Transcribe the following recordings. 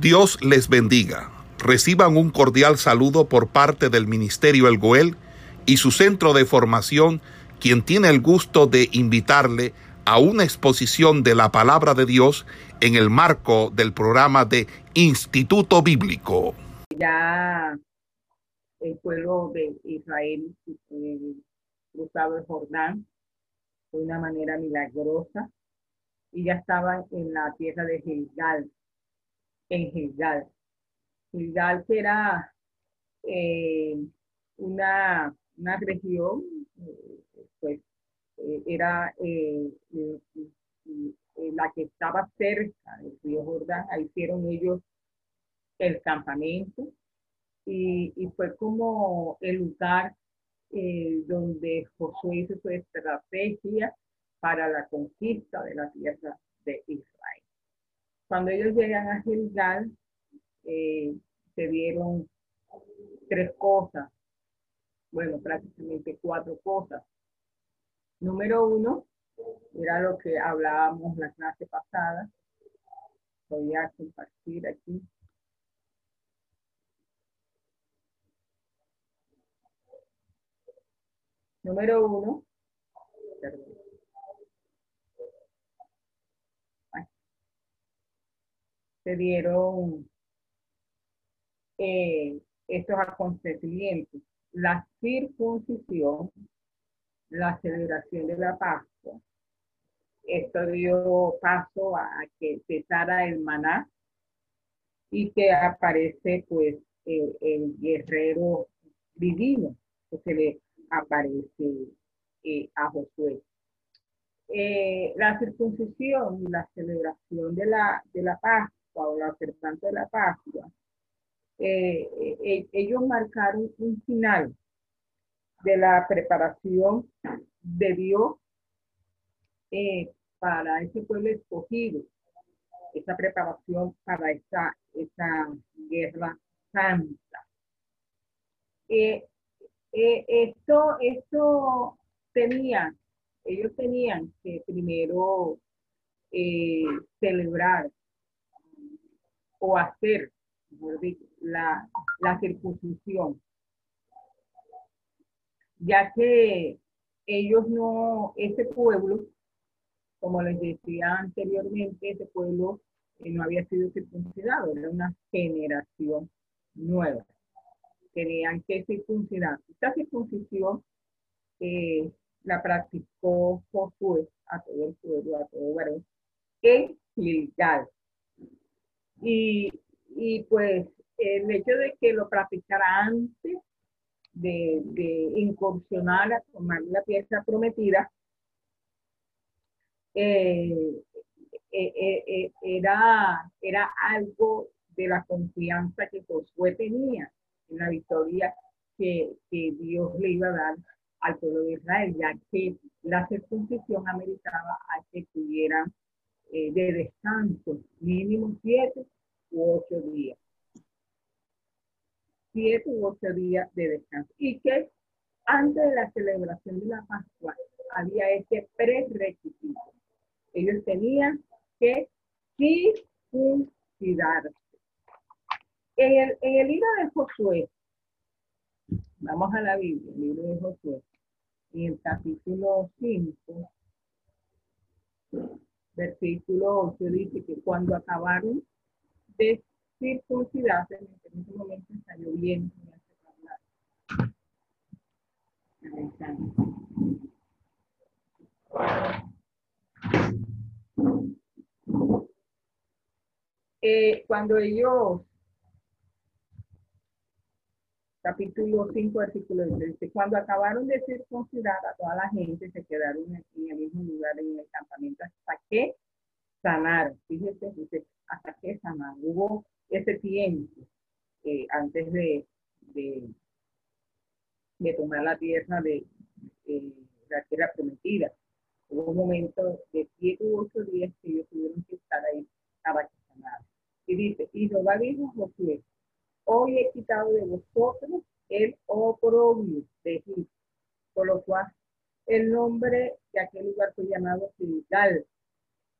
Dios les bendiga. Reciban un cordial saludo por parte del Ministerio El Goel y su centro de formación, quien tiene el gusto de invitarle a una exposición de la palabra de Dios en el marco del programa de Instituto Bíblico. Ya el pueblo de Israel eh, el Jordán de una manera milagrosa y ya estaban en la tierra de Gilgal, en Gilgal. Gilgal era eh, una, una, región, eh, pues eh, era la que estaba cerca del río Jordán, ahí hicieron ellos el campamento y, y fue como el lugar donde Josué hizo su estrategia para la conquista de la tierra de Israel. Cuando ellos llegan a Gilgal, eh, se dieron tres cosas, bueno, prácticamente cuatro cosas. Número uno, era lo que hablábamos la clase pasada. Voy a compartir aquí. Número uno, se dieron eh, estos acontecimientos. La circuncisión, la celebración de la Pascua. Esto dio paso a que cesara el maná y que aparece pues el, guerrero divino que se le aparece eh, a Josué. Eh, la circuncisión y la celebración de la, de la Pascua o la observancia de la Pascua, eh, eh, ellos marcaron un final de la preparación de Dios eh, para ese pueblo escogido, esa preparación para esa, esa guerra santa. esto, esto tenía, ellos tenían que primero celebrar o hacer la, la circuncisión, ya que ellos no, ese pueblo, como les decía anteriormente, ese pueblo eh, no había sido circuncidado, era una generación nueva. Tenían que circuncidar. Esta circuncisión eh, la practicó Josué a todo el pueblo, a todo varón, en Gilgal. Y, y pues el hecho de que lo practicara antes de, de incursionar a tomar la pieza prometida, eh, eh, eh, era, era algo de la confianza que Josué tenía en la victoria que, que, Dios le iba a dar al pueblo de Israel, ya que la circuncisión ameritaba a que tuvieran de descanso mínimo siete u ocho días. Siete u ocho días de descanso. Y que antes de la celebración de la Pascua había este prerequisito. Ellos tenían que circuncidarse. En el, en el libro de Josué, vamos a la Biblia, el libro de Josué, en el capítulo 5, versículo 8, dice que cuando acabaron de circuncidarse, en ese momento está lloviendo. Eh, cuando ellos, capítulo 5, versículo 13, cuando acabaron de circuncidar a toda la gente, se quedaron en el mismo lugar en el campamento hasta que sanaron. Fíjese, dice, hasta que sanaron. Hubo ese tiempo eh, antes de, de, tomar la tierra de, la tierra prometida. Hubo un momento de siete u ocho días que ellos tuvieron que estar ahí para que sanaran. Y dice, y Jehová dijo Josué, hoy he quitado de vosotros el oprobio de Egipto, por lo cual el nombre de aquel lugar fue llamado Gilgal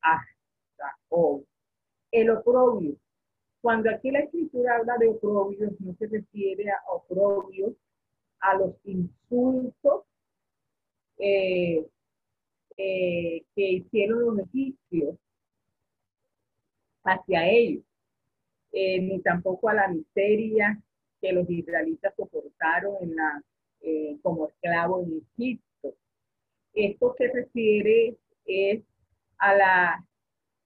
hasta hoy. El oprobio Cuando aquí la escritura habla de oprobios, no se refiere a oprobios, a los insultos eh, eh, que hicieron los egipcios hacia ellos, eh, ni tampoco a la miseria que los israelitas soportaron en la, como esclavos en Egipto. Esto se refiere es a la,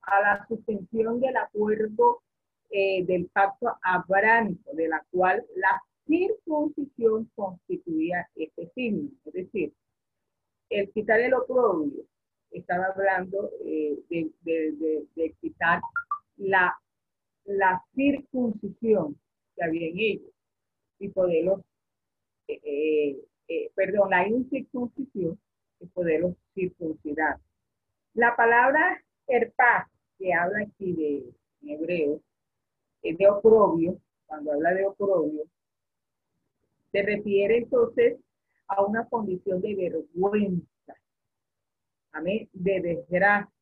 a la suspensión del acuerdo eh, del pacto abrámico, de la cual la circuncisión constituía este signo. Es decir, el quitar el oprobio estaba hablando eh, de, quitar la, la circuncisión que había en ellos y poderlos, eh, perdón, la incircuncisión y poderlos circuncidar. La palabra herpaz, que habla aquí de hebreo, es de oprobio, cuando habla de oprobio, se refiere entonces a una condición de vergüenza, amén, de desgracia,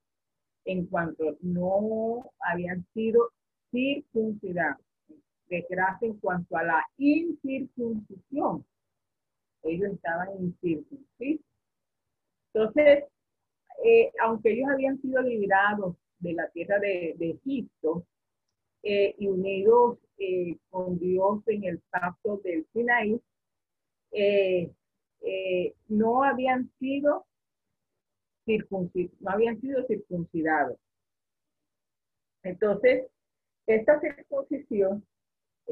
en cuanto no habían sido circuncidados, desgracia en cuanto a la incircuncisión. Ellos estaban incircuncisos. Entonces, eh, aunque ellos habían sido liberados de la tierra de, Egipto eh, y unidos eh, con Dios en el pacto del Sinaí, no habían sido no habían sido circuncidados. Entonces, esta circuncisión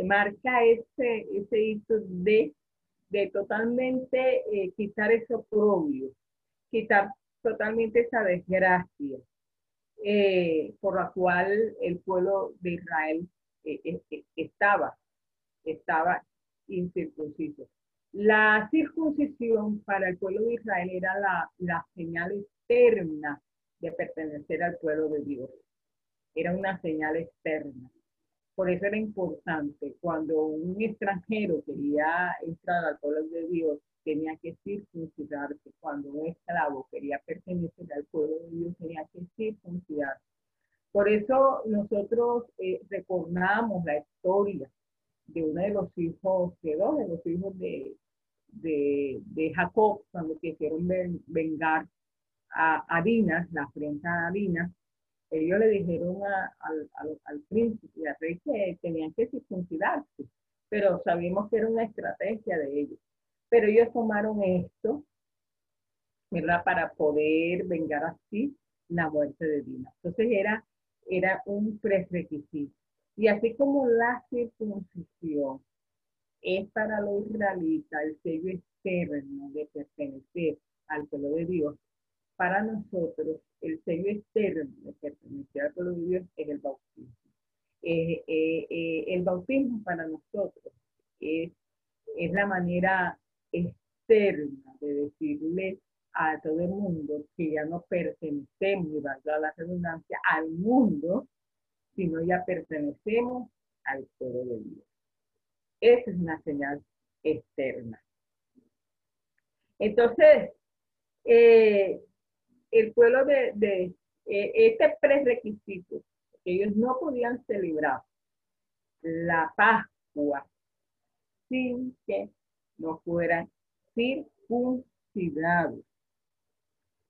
marca ese, ese hito de, de totalmente quitar ese oprobio, quitar totalmente esa desgracia eh, por la cual el pueblo de Israel eh, eh, estaba, estaba incircunciso. La circuncisión para el pueblo de Israel era la, la señal externa de pertenecer al pueblo de Dios. Era una señal externa. Por eso era importante cuando un extranjero quería entrar al pueblo de Dios, tenía que circuncidarse. Cuando un esclavo quería pertenecer al pueblo de Dios, tenía que circuncidarse. Por eso nosotros eh, recordamos la historia de uno de los hijos, de dos de los hijos de, de, Jacob, cuando quisieron vengar a, a Dina, la afrenta a Dina, ellos le dijeron al, al príncipe y al rey que tenían que circuncidarse, pero sabíamos que era una estrategia de ellos. Pero ellos tomaron esto, ¿verdad? Para poder vengar así la muerte de Dina. Entonces era, era un prerequisito. Y así como la circuncisión es para los israelitas el sello externo de pertenecer al pueblo de Dios, para nosotros el sello externo de pertenecer al pueblo de Dios es el bautismo. Eh, eh, eh, el bautismo para nosotros es, es la manera externa de decirle a todo el mundo que ya no pertenecemos, y valga la redundancia, al mundo, sino ya pertenecemos al pueblo de Dios. Esa es una señal externa. Entonces, el pueblo de, de eh, este prerequisito, que ellos no podían celebrar la Pascua sin que no fueran circuncidados.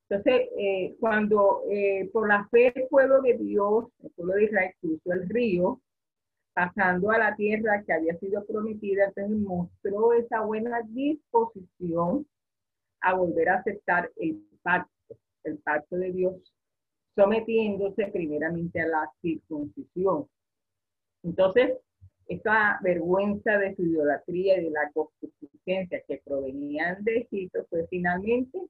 Entonces, eh, cuando eh, por la fe el pueblo de Dios, el pueblo de Israel cruzó el río, pasando a la tierra que había sido prometida, entonces mostró esa buena disposición a volver a aceptar el pacto, el pacto de Dios, sometiéndose primeramente a la circuncisión. Entonces, esta vergüenza de su idolatría y de la concupiscencia que provenían de Egipto fue finalmente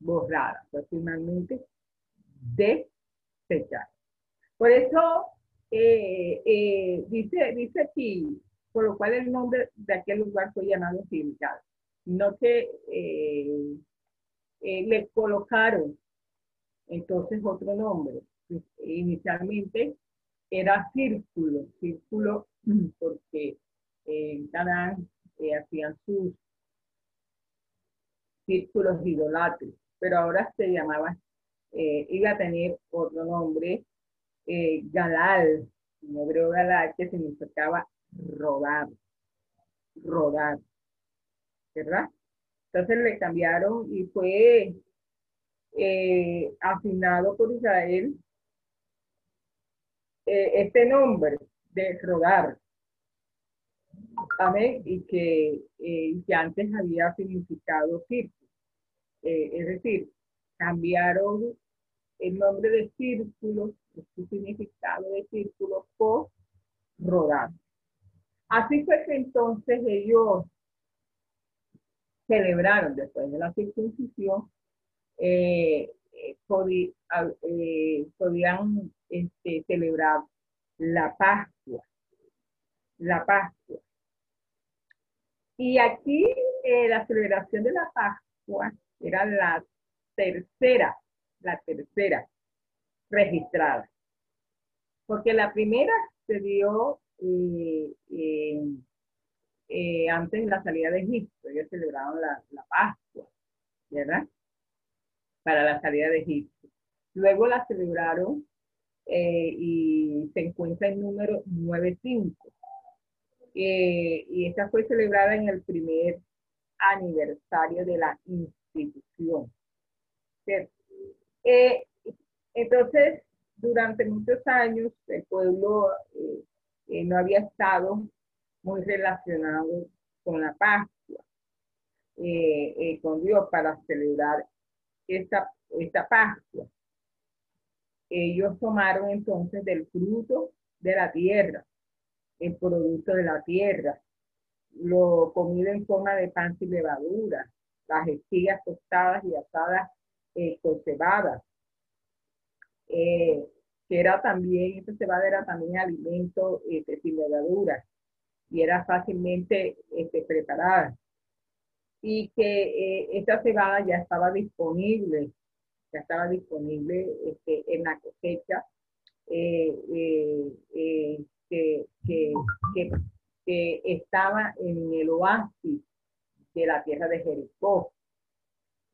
borrada, fue finalmente desechada. Por eso eh, eh, dice, dice aquí, por lo cual el nombre de aquel lugar fue llamado Gilgal, no que eh, le colocaron entonces otro nombre. Inicialmente era círculo, círculo porque en Canaán eh, hacían sus círculos idolátricos, pero ahora se llamaba, eh, iba a tener otro nombre, eh, Galal, En hebreo que significaba rodar, rodar, ¿verdad? Entonces le cambiaron y fue eh, asignado por Israel eh, este nombre de rodar. Y que, eh, que antes había significado círculo. es decir, cambiaron el nombre de círculo, su significado de círculo por rodar. Así fue que entonces ellos celebraron después de la circuncisión, eh, eh, eh, podían este, celebrar la Pascua. La Pascua. Y aquí la celebración de la Pascua era la tercera, la tercera registrada. Porque la primera se dio eh, antes de la salida de Egipto. Ellos celebraron la Pascua, ¿verdad? Para la salida de Egipto. Luego la celebraron eh, y se encuentra en número 9.5. Eh, y esta fue celebrada en el primer aniversario de la institución. entonces, durante muchos años, el pueblo no había estado muy relacionado con la Pascua, eh, eh, con Dios para celebrar esta, esta Pascua. Ellos tomaron entonces del fruto de la tierra, el producto de la tierra, lo comido en forma de pan y levadura, las espigas tostadas y asadas eh, con cebada, que era también, esta cebada era también alimento este, sin levadura, y era fácilmente este, preparada. Y que eh, esta cebada ya estaba disponible, ya estaba disponible este, en la cosecha eh, eh, que, que, que, estaba en el oasis de la tierra de Jericó,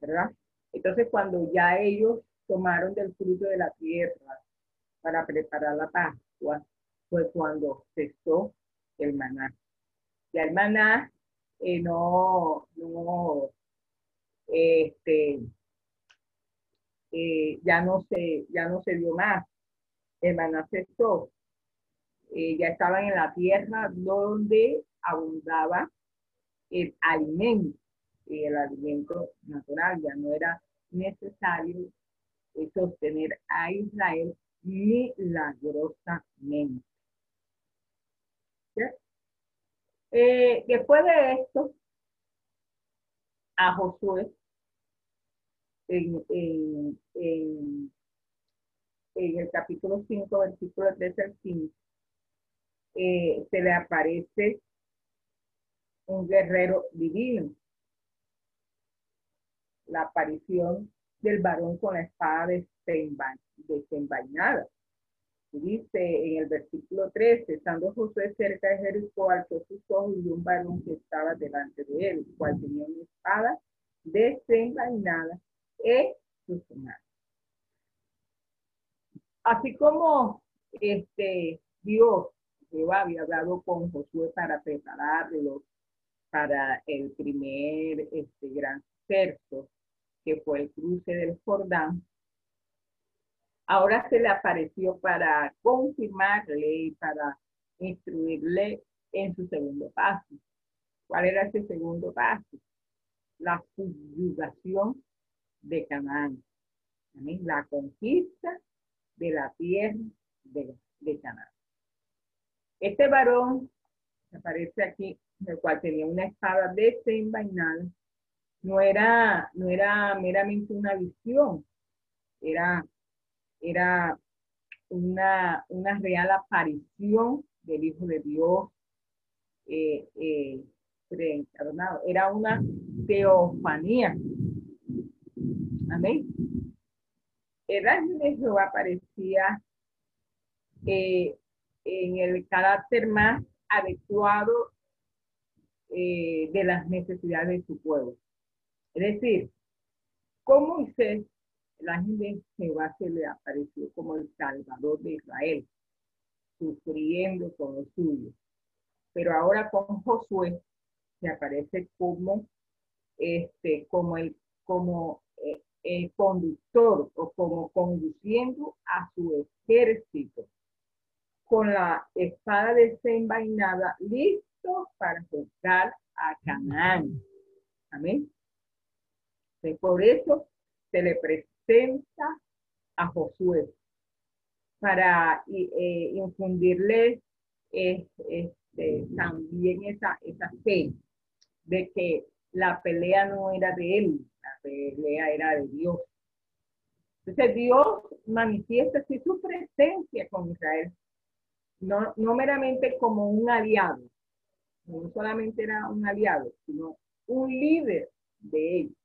¿verdad? Entonces cuando ya ellos tomaron del fruto de la tierra para preparar la Pascua, fue cuando cesó el maná. Ya el maná eh, no, no, este, eh, ya no se, ya no se dio más. El maná cesó. Eh, ya estaban en la tierra donde abundaba el alimento, el alimento natural, ya no era necesario sostener a Israel milagrosamente. Eh, después de esto, a Josué, en, el capítulo 5, versículo 13 al 5, eh, se le aparece un guerrero divino. La aparición del varón con la espada desenvainada dice en el versículo 13, estando Josué cerca de Jericó, alzó sus ojos y un varón que estaba delante de él, cual tenía una espada desenvainada en su mano. Así como este Dios, Jehová había hablado con Josué para prepararlo para el primer este, gran cerco, que fue el cruce del Jordán, ahora se le apareció para confirmarle y para instruirle en su segundo paso. ¿Cuál era ese segundo paso? La subyugación de Canaán. La conquista de la tierra de, de Canaán. Este varón que aparece aquí, el cual tenía una espada desenvainada, no era, no era meramente una visión, era era una, una real aparición del Hijo de Dios eh, eh, Era una teofanía. Amén. El ángel de Jehová aparecía eh, en el carácter más adecuado de las necesidades de su pueblo. Es decir, como Moisés el ángel de Jehová se le apareció como el Salvador de Israel. sufriendo con lo suyo. Pero ahora con Josué se aparece como, este, como, el, como eh, conductor o como conduciendo a su ejército con la espada desenvainada, listo para juzgar a Canaán. Amén. por eso se le a Josué para eh, infundirle este, también esa, esa fe de que la pelea no era de él, la pelea era de Dios. Entonces Dios manifiesta así su presencia con Israel, no, no meramente como un aliado, no solamente era un aliado, sino un líder de ellos.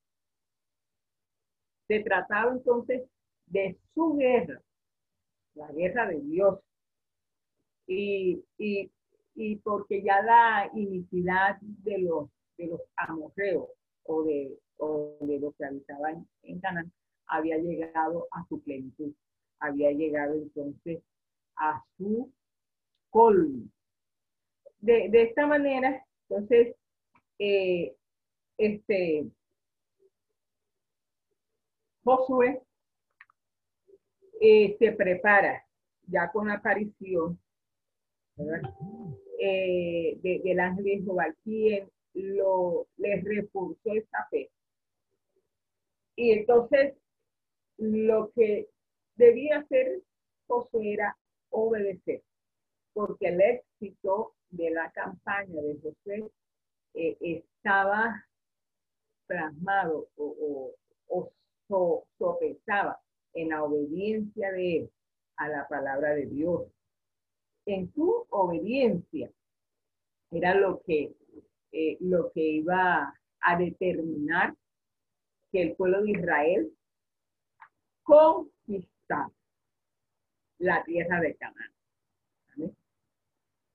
Se trataba entonces de su guerra, la guerra de Dios. Y, porque ya la iniquidad de los, de los amorreos o de, o de los que habitaban en Canaán había llegado a su plenitud, había llegado entonces a su colmo. De, esta manera, entonces, eh, este, Josué eh, se prepara ya con la aparición eh, del ángel de Jehová, quien lo, les reforzó esta fe. Y entonces lo que debía hacer Josué era obedecer, porque el éxito de la campaña de Josué eh, estaba plasmado o sopesaba en la obediencia de él a la palabra de Dios. En su obediencia era lo que, eh, lo que iba a determinar que el pueblo de Israel conquistara la tierra de Canaán.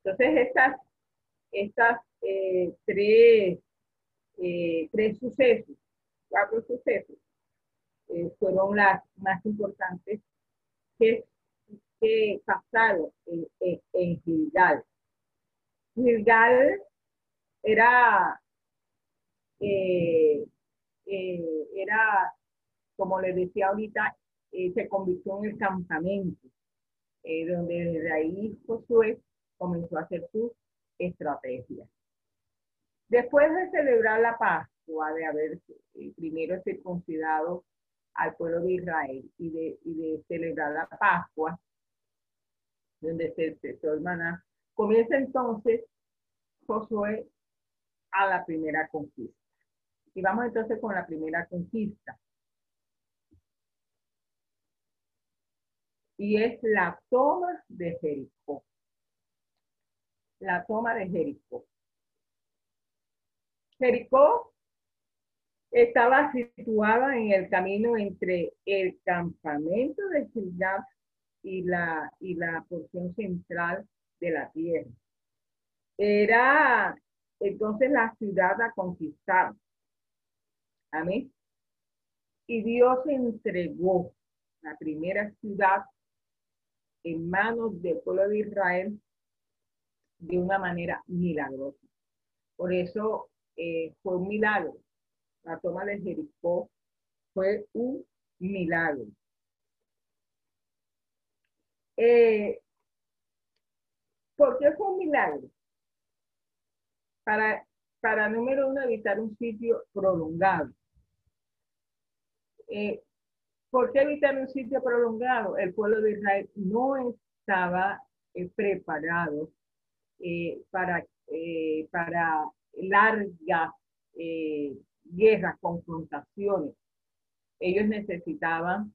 Entonces, estas, estas eh, tres, eh, tres sucesos, cuatro sucesos, eh, fueron las más importantes que, que pasaron en, Gilgal. Gilgal era, eh, eh, era, como les decía ahorita, se convirtió en el campamento, donde desde ahí Josué comenzó a hacer sus estrategias. Después de celebrar la Pascua, de haber primero circuncidado al pueblo de Israel y de, y de celebrar la Pascua, donde se cesó hermana, comienza entonces Josué a la primera conquista. Y vamos entonces con la primera conquista. Y es la toma de Jericó. La toma de Jericó. Jericó estaba situada en el camino entre el campamento de Gilgal y la, y la porción central de la tierra. Era entonces la ciudad a conquistar. Amén. Y Dios entregó la primera ciudad en manos del pueblo de Israel de una manera milagrosa. Por eso eh, fue un milagro la toma de Jericó fue un milagro. Eh, ¿Por qué fue un milagro? Para, para número uno, evitar un sitio prolongado. Eh, ¿Por qué evitar un sitio prolongado? El pueblo de Israel no estaba eh, preparado para, para largas guerras, confrontaciones. Ellos necesitaban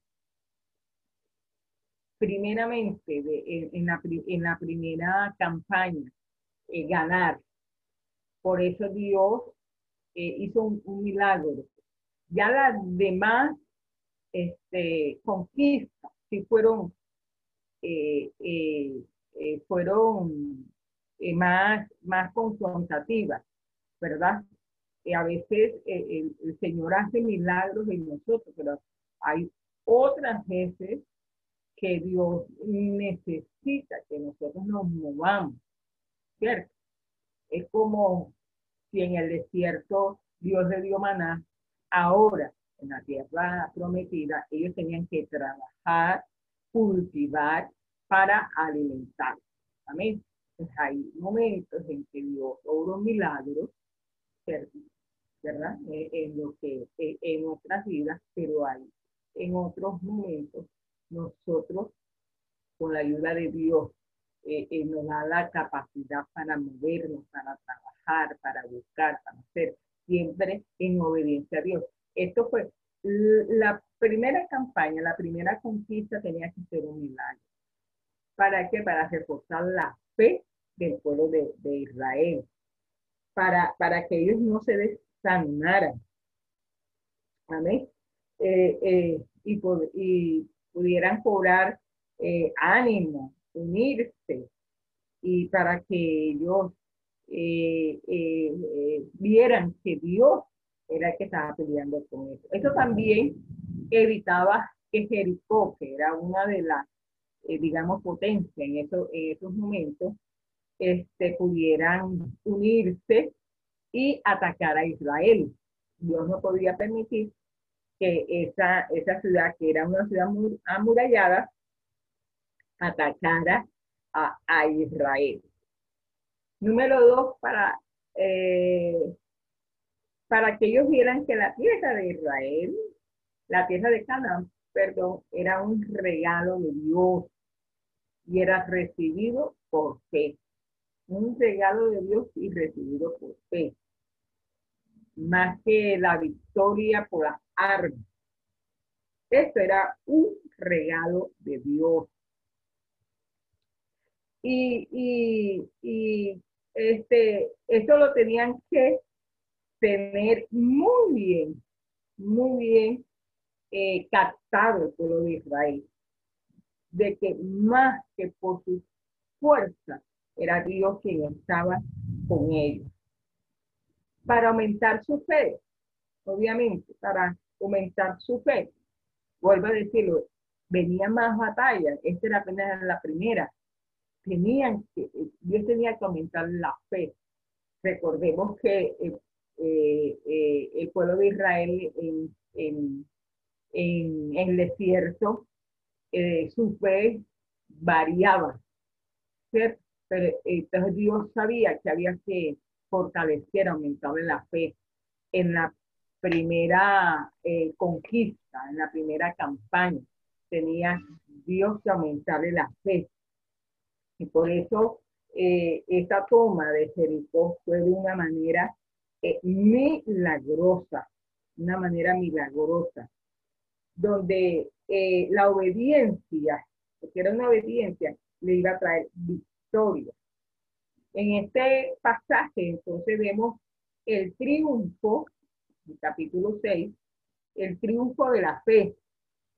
primeramente en, la, primera campaña eh, ganar. Por eso Dios eh, hizo un, milagro. Ya las demás este, conquistas sí fueron, eh, fueron más, más confrontativas, ¿verdad? A veces eh, el, Señor hace milagros en nosotros, pero hay otras veces que Dios necesita que nosotros nos movamos, ¿cierto? Es como si en el desierto Dios le dio maná, ahora en la tierra prometida ellos tenían que trabajar, cultivar para alimentar. Amén. Hay momentos en que Dios obra un ¿verdad? Eh, en, lo que, eh, en nuestras vidas, pero hay en otros momentos nosotros, con la ayuda de Dios, eh, nos da la capacidad para movernos, para trabajar, para buscar, para hacer, siempre en obediencia a Dios. Esto fue la primera campaña, la primera conquista tenía que ser un milagro. ¿Para qué? Para reforzar la fe del pueblo de, Israel, para, para que ellos no se desanimaran. Amén. Eh, eh, y, y, pudieran cobrar eh, ánimo, unirse, y para que ellos vieran que Dios era el que estaba peleando con eso. Eso también evitaba que Jericó, que era una de las, digamos, potencias en, en esos momentos, este, pudieran unirse y atacar a Israel. Dios no podía permitir que esa, esa ciudad, que era una ciudad muy amurallada, atacara a, Israel. Número dos, para, eh, para que ellos vieran que la tierra de Israel, la tierra de Canaán, perdón, era un regalo de Dios y era recibido por fe un regalo de Dios y recibido por fe, más que la victoria por las armas. Esto era un regalo de Dios. Y, y, este, esto lo tenían que tener muy bien, muy bien eh, captado el pueblo de Israel, de que más que por su fuerza era Dios quien estaba con ellos. Para aumentar su fe, obviamente, para aumentar su fe, vuelvo a decirlo, venía más batallas, esta era apenas la primera. Tenían que, Dios tenía que aumentar la fe. Recordemos que eh, eh, el pueblo de Israel en, en, el desierto, eh, su fe variaba, ¿cierto? Pero entonces Dios sabía que había que fortalecer, aumentar la fe en la primera eh, conquista, en la primera campaña. Tenía Dios que aumentarle la fe. Y por eso eh, esta toma de Jericó fue de una manera eh, milagrosa, una manera milagrosa, donde la obediencia, porque era una obediencia, le iba a traer historia. En este pasaje, entonces, vemos el triunfo, el capítulo 6, el triunfo de la fe.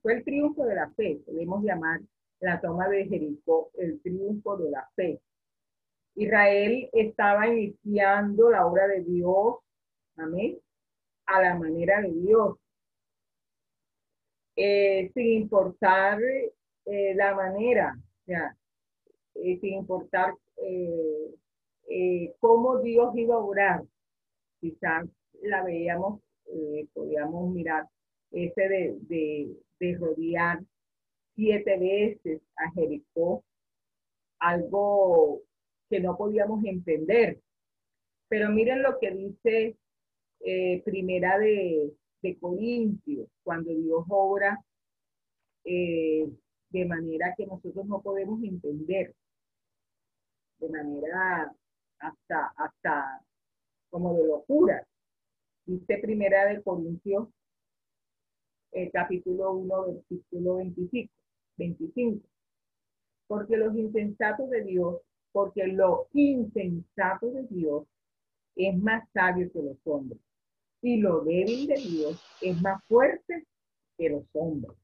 Fue el triunfo de la fe, podemos llamar la toma de Jericó, el triunfo de la fe. Israel estaba iniciando la obra de Dios, amén, a la manera de Dios, eh, sin importar eh, la manera, o sea, eh, sin importar eh, eh, cómo Dios iba a orar. Quizás la veíamos, podíamos mirar ese de, de, rodear siete veces a Jericó, algo que no podíamos entender. Pero miren lo que dice primera de Corintios, cuando Dios obra de manera que nosotros no podemos entender de manera hasta, hasta como de locura. Dice primera de Corintios, eh, capítulo 1, versículo 25, 25. Porque los insensatos de Dios, porque lo insensato de Dios es más sabio que los hombres. Y lo débil de Dios es más fuerte que los hombres.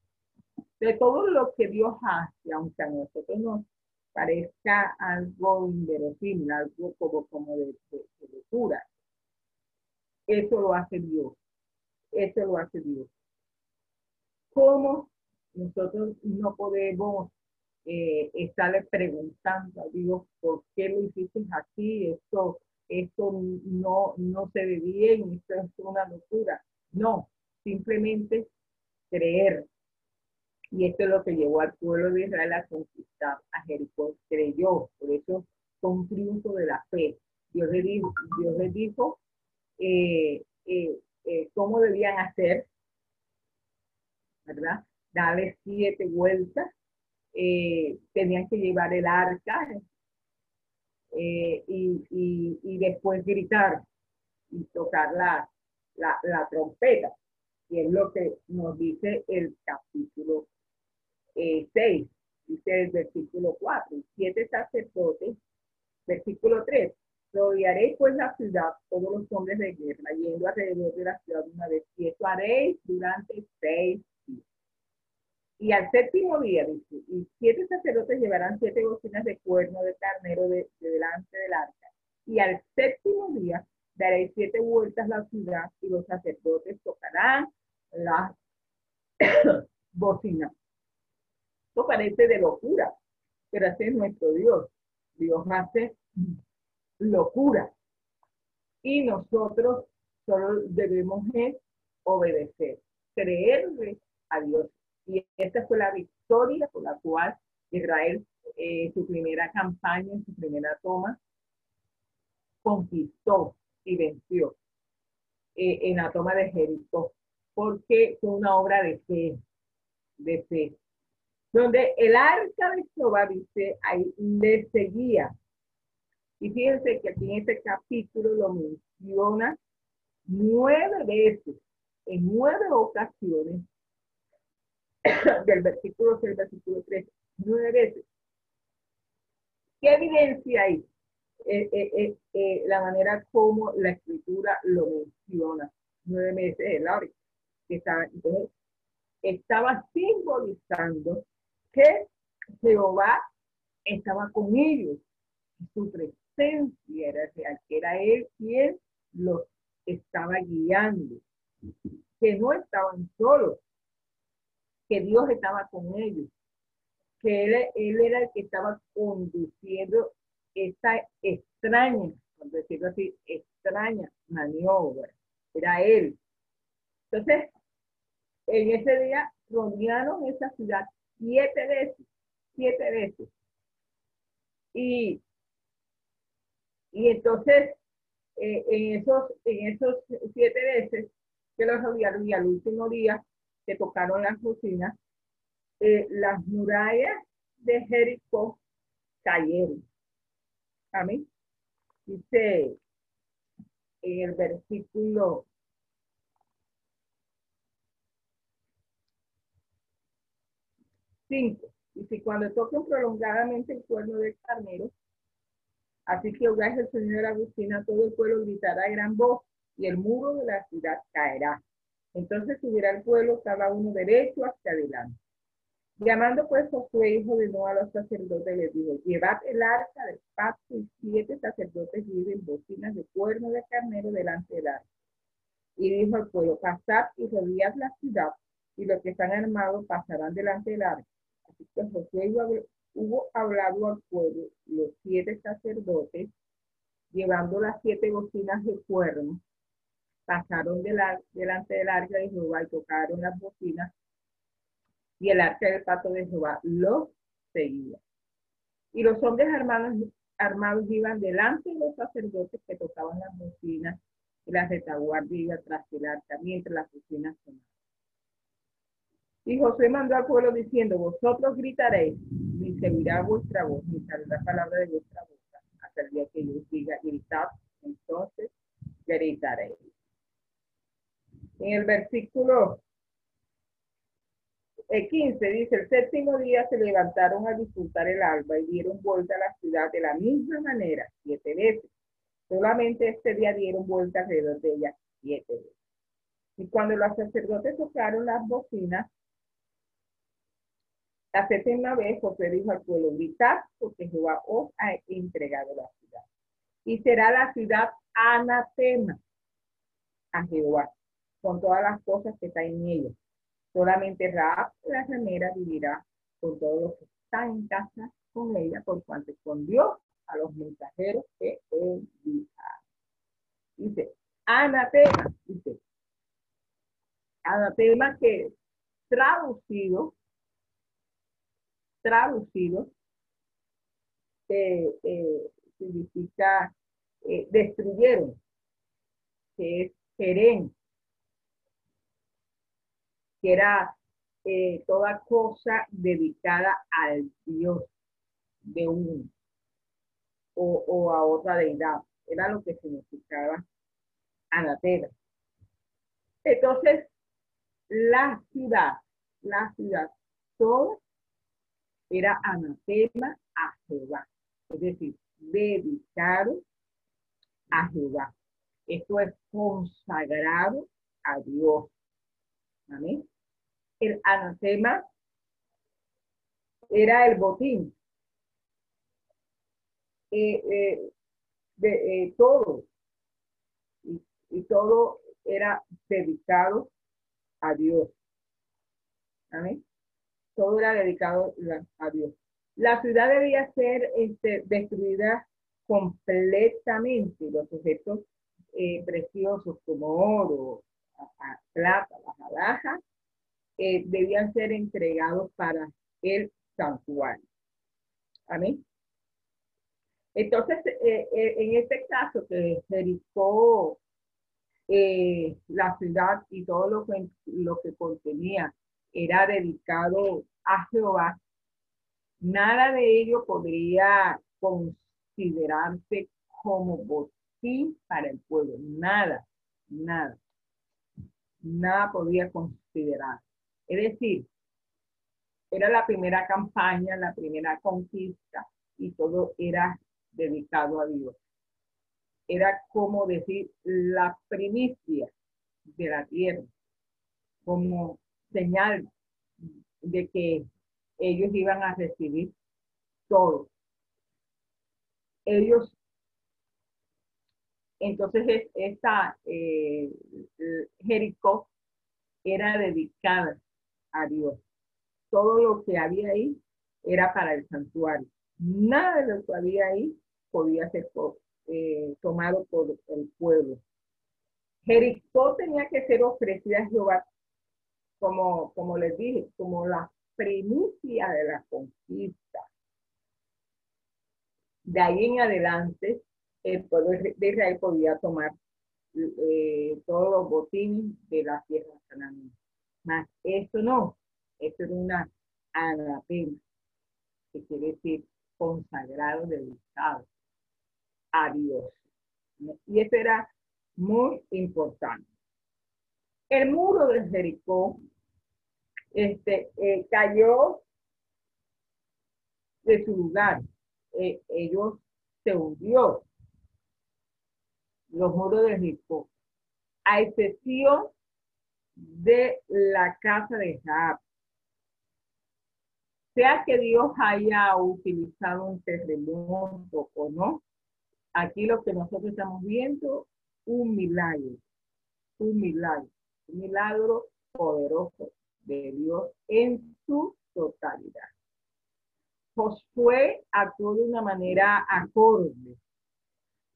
De todo lo que Dios hace, aunque a nosotros nos parezca algo inverosímil, algo como, como de, locura. Eso lo hace Dios. Eso lo hace Dios. ¿Cómo nosotros no podemos eh, estarle preguntando a Dios por qué lo hiciste así, esto, esto no, no se ve bien, esto es una locura. No, simplemente creer. Y esto es lo que llevó al pueblo de Israel a conquistar a Jericó. Creyó, por eso fue un triunfo de la fe. Dios le dijo, Dios le dijo eh, eh, cómo debían hacer, ¿verdad? Darle siete vueltas eh, tenían que llevar el arca eh, y, después gritar y tocar la, la, trompeta. Y es lo que nos dice el capítulo 6, eh, dice el versículo 4, siete sacerdotes, versículo 3, rodearéis pues la ciudad, todos los hombres de guerra, yendo alrededor de la ciudad una vez, y esto haréis durante seis y al séptimo día, dice, y siete sacerdotes llevarán siete bocinas de cuerno de carnero de, delante del arca. Y al séptimo día daréis siete vueltas la ciudad y los sacerdotes tocarán las bocinas. Parece de locura, pero así es nuestro Dios. Dios hace locura. Y nosotros solo debemos obedecer, creerle a Dios y esta fue la victoria por la cual Israel, eh, su primera campaña, su primera toma, conquistó y venció eh, en la toma de Jericó, porque fue una obra de fe, de fe, donde el arca de Jehová, dice, ahí le seguía. Y fíjense que aquí en este capítulo lo menciona nueve veces, en nueve ocasiones, del versículo 6 versículo 3, nueve veces. ¿Qué evidencia hay? Eh, eh, eh, la manera como la escritura lo menciona. Nueve meses, la que estaba, entonces, estaba simbolizando que Jehová estaba con ellos. Su presencia era real, que era él quien los estaba guiando, que no estaban solos, que Dios estaba con ellos, que él, él era el que estaba conduciendo esta extraña, por decirlo así, extraña maniobra. Era él. Entonces, en ese día rodearon esa ciudad siete veces, siete veces. Y, y entonces, eh, en, esos, en esos siete veces que los rodearon y al último día que tocaron las cocinas, eh, las murallas de Jericó cayeron. A mí dice en el versículo cinco. Y si cuando toquen prolongadamente el cuerno del carnero, así que es el Señor Agustina, todo el pueblo gritará a gran voz y el muro de la ciudad caerá. Entonces subirá el pueblo cada uno derecho hacia adelante. Llamando pues Josué, hijo de nuevo a los sacerdotes, les dijo, llevad el arca del pacto y siete sacerdotes viven bocinas de cuerno de carnero delante del arca. Y dijo al pueblo, pasad y rodead la ciudad, y los que están armados pasarán delante del arca. Así que Josué hubo hablado al pueblo, los siete sacerdotes, llevando las siete bocinas de cuerno, pasaron delante del arca de Jehová y tocaron las bocinas y el arca del pato de Jehová los seguía. Y los hombres armados, iban delante de los sacerdotes que tocaban las bocinas y las retaguardia iba tras del arca mientras las bocinas sonaban. Y José mandó al pueblo diciendo, vosotros gritaréis, ni se oirá vuestra voz, ni saldrá palabra de vuestra boca, hasta el día que yo diga, gritad, entonces gritaréis en el versículo 15 eh, dice, el séptimo día se levantaron a disfrutar el alba y dieron vuelta a la ciudad de la misma manera, siete veces. Solamente este día dieron vuelta alrededor de ella siete veces. Y cuando los sacerdotes tocaron las bocinas, la séptima vez José dijo al pueblo, gritad porque Jehová os ha entregado la ciudad. Y será la ciudad anatema a Jehová con todas las cosas que están en ella. Solamente Raab, la remera, vivirá con todos los que están en casa con ella, por cuanto escondió a los mensajeros que enviaron. Dice, anatema, dice, anatema que traducido, traducido, eh, eh, significa eh, destruyeron, que es Jerén, que era toda cosa dedicada al Dios de un o, a otra deidad. Era lo que significaba anatema. Entonces, la ciudad, la ciudad, todo era anatema a Jehová. Es decir, dedicado a Jehová. Esto es consagrado a Dios. Amén. El anatema era el botín. Eh, eh, de eh, todo. y todo era dedicado a Dios. Amén. Todo era dedicado a Dios. La ciudad debía ser este, destruida completamente. Los objetos eh, preciosos como oro, plata, las eh, debían ser entregados para el santuario. Amén. Entonces, eh, en este caso que Jericó la ciudad y todo lo que contenía era dedicado a Jehová, nada de ello podría considerarse como botín para el pueblo. Nada, nada. Nada podía considerar. Es decir, era la primera campaña, la primera conquista y todo era dedicado a Dios era como decir la primicia de la tierra, como señal de que ellos iban a recibir todo. Ellos, entonces esta eh, Jericó era dedicada a Dios. Todo lo que había ahí era para el santuario. Nada de lo que había ahí podía ser eh, tomado por el pueblo. Jericó tenía que ser ofrecida a Jehová, como, como les dije, como la primicia de la conquista. De ahí en adelante, el pueblo de Israel podía tomar eh, todos los botines de la tierra cananeas. Mas esto no, esto era una anatema, que quiere decir consagrado, dedicado a Dios. Y eso era muy importante. El muro de Jericó este, eh, cayó de su lugar. Eh, ellos se hundió. Los muros de Jericó. A excepción de la casa de Jaab. Sea que Dios haya utilizado un terremoto o no, Aquí lo que nosotros estamos viendo, un milagro, un milagro, milagro poderoso de Dios en su totalidad. Josué actuó de una manera acorde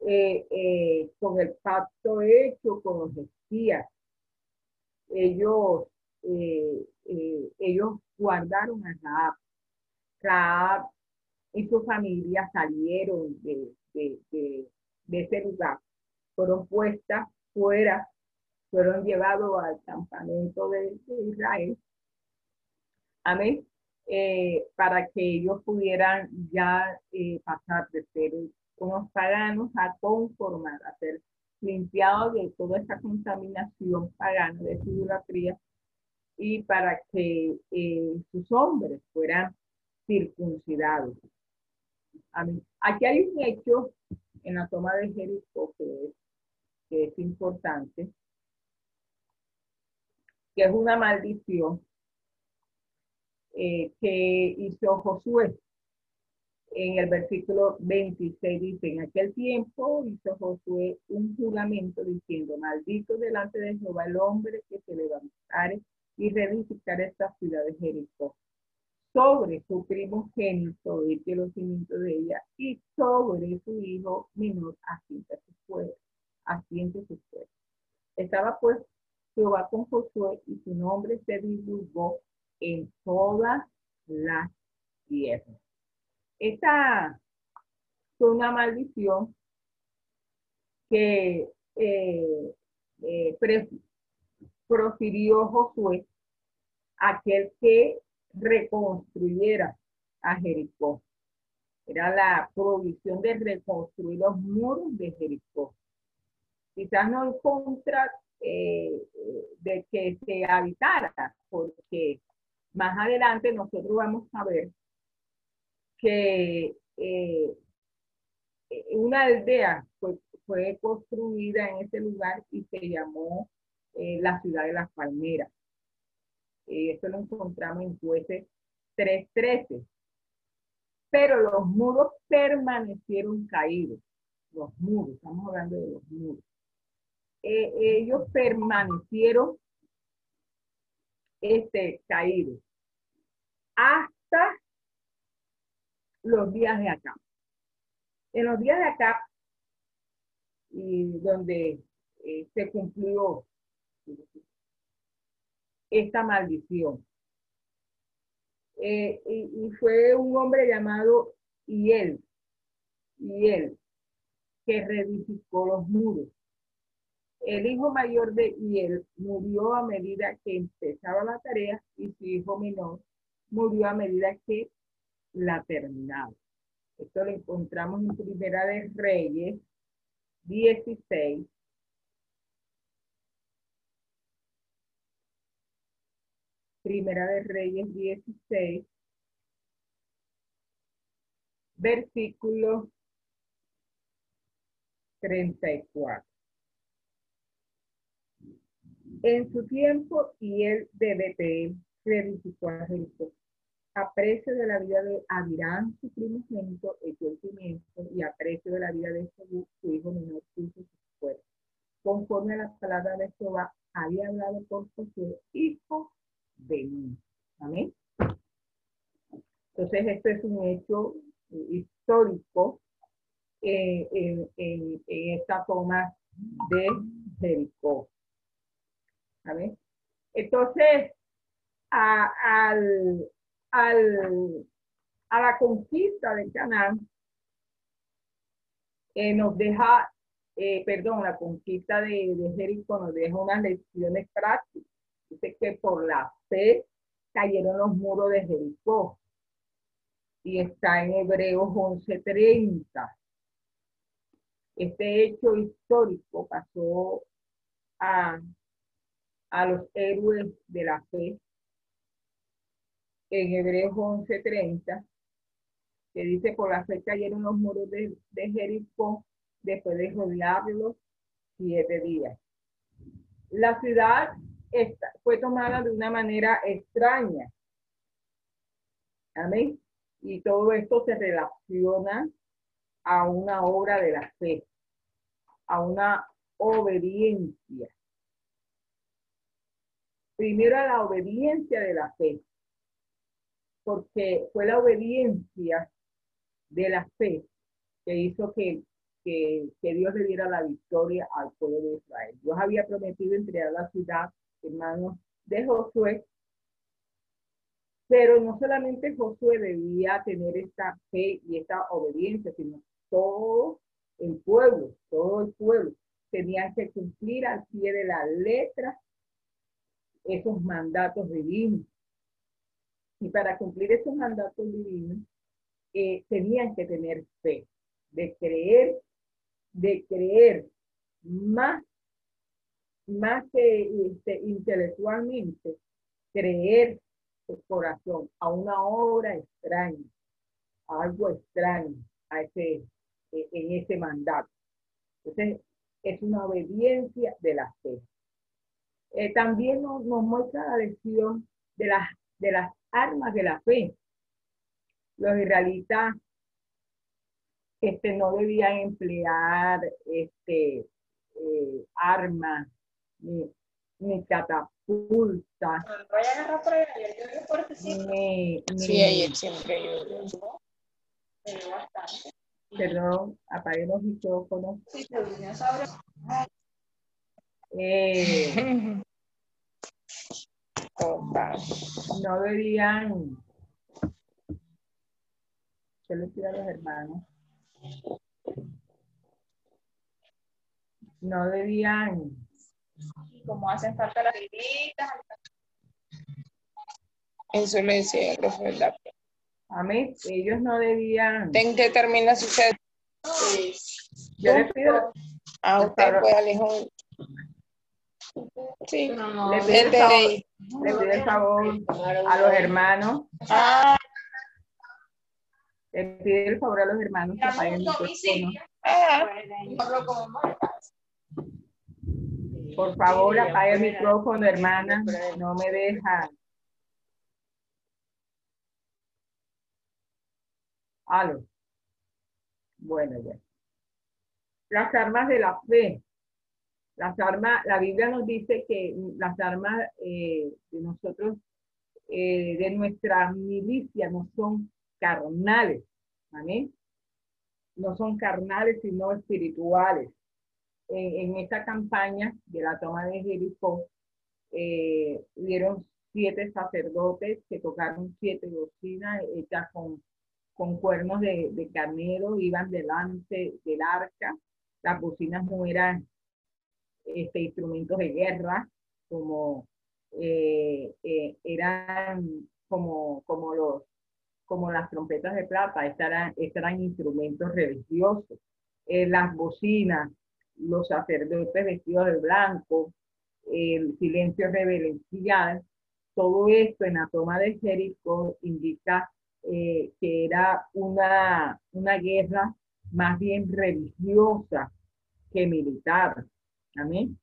eh, eh, con el pacto hecho con los espías. Ellos, eh, ellos guardaron a Raab. Raab y su familia salieron de, de, de, ese lugar. Fueron puestas fuera, fueron llevados al campamento de, Israel. Amén. Eh, para que ellos pudieran ya eh, pasar de ser unos paganos a conformar, a ser limpiados de toda esta contaminación pagana de su idolatría y para que eh, sus hombres fueran circuncidados. Aquí hay un hecho en la toma de Jericó que es, importante, que es una maldición eh, que hizo Josué. En el versículo 26 dice, en aquel tiempo hizo Josué un juramento diciendo, maldito delante de Jehová el hombre que se levantare y reedificar esta ciudad de Jericó sobre su primogénito, este los cimientos de ella, y sobre su hijo menor asiente su fuerza, asiente su fuerza. Estaba pues Jehová con Josué y su nombre se divulgó en todas las tierras. Esta fue una maldición que eh, eh, profirió Josué, aquel que reconstruyera a Jericó. Era la provisión de reconstruir los muros de Jericó. Quizás no en contra eh, de que se habitara, porque más adelante nosotros vamos a ver que eh, una aldea fue, construida en ese lugar y se llamó eh, la ciudad de las palmeras. esto lo encontramos en jueces 3.13. Pero los muros permanecieron caídos. Los muros, estamos hablando de los muros. Eh, ellos permanecieron este, caídos hasta los días de acá. En los días de acá, y donde eh, se cumplió esta maldición. Eh, y, fue un hombre llamado Iel, Iel, que reedificó los muros. El hijo mayor de Iel murió a medida que empezaba la tarea y su hijo menor murió a medida que la terminaba. Esto lo encontramos en Primera de Reyes 16. Primera de Reyes 16. Versículo 34. En su tiempo, y de Betel reedificó a Jericó a precio de la vida de Adirán, su primogénito, echó el cimiento, y a precio de la vida de su hijo menor, puso su fuerza. Conforme a la palabra de Jehová, había hablado por Josué, hijo de mí. Amén. Entonces, este es un hecho histórico eh, en, en, esta toma de Jericó. ¿Amén? Entonces, al, al, a la conquista de Canaán, eh, nos deja, eh, perdón, la conquista de, de Jericó nos deja unas lecciones prácticas. Dice que por la fe cayeron los muros de Jericó. Y está en Hebreos 11:30. Este hecho histórico pasó a, a los héroes de la fe en Hebreos 11:30, que dice, por la fe cayeron los muros de, de Jericó después de rodearlos siete días. La ciudad fue tomada de una manera extraña. Amén. Y todo esto se relaciona a una obra de la fe, a una obediencia. Primero a la obediencia de la fe porque fue la obediencia de la fe que hizo que, que, Dios le diera la victoria al pueblo de Israel. Dios había prometido entregar la ciudad en de Josué, pero no solamente Josué debía tener esta fe y esta obediencia, sino todo el pueblo, todo el pueblo tenía que cumplir al pie de la letra esos mandatos divinos. Y para cumplir esos mandatos divinos, eh, tenían que tener fe, de creer, de creer más, más que este, intelectualmente, creer su corazón a una obra extraña, algo extraño a ese, e, en ese mandato. Entonces, es una obediencia de la fe. Eh, también nos, nos, muestra la lección de las, de las armas de la fe. Los israelitas este, no debían emplear este, eh, armas ni, ni catapulta, Voy a agarrar por ahí, yo digo fuertecito. ni, Sí, ni- perdón, apagué los micrófonos, Sí. Eh, no debían, ¿qué le pido a los hermanos? No debían, como hacen falta las hilitas, Eso le decía el profe amén, ellos no debían, ¿En qué termina su set? yo les pido, A Por usted, pues, Alejo. Sí. no. le pido el Este favor, de- le pido el favor a los hermanos, Ah, le pido el favor a los hermanos que apaguen el ah. Por favor, apague el micrófono, hermana. No me deja. Aló. Bueno, ya. Las armas de la fe. Las armas, la Biblia nos dice que las armas eh, de nosotros, eh, de nuestra milicia, no son carnales. Amén. No son carnales, sino espirituales en, en esta campaña de la toma de Jericó, eh, hubieron siete sacerdotes que tocaron siete bocinas hechas con, con cuernos de, de carnero, iban delante del arca. Las bocinas no eran este, instrumentos de guerra, como eh, eh, eran como, como, los, como las trompetas de plata, estas eran, instrumentos religiosos. Eh, las bocinas, los sacerdotes vestidos de blanco, el silencio reverencial, todo esto en la toma de Jericó indica que era una, una guerra más bien religiosa que militar. Amén.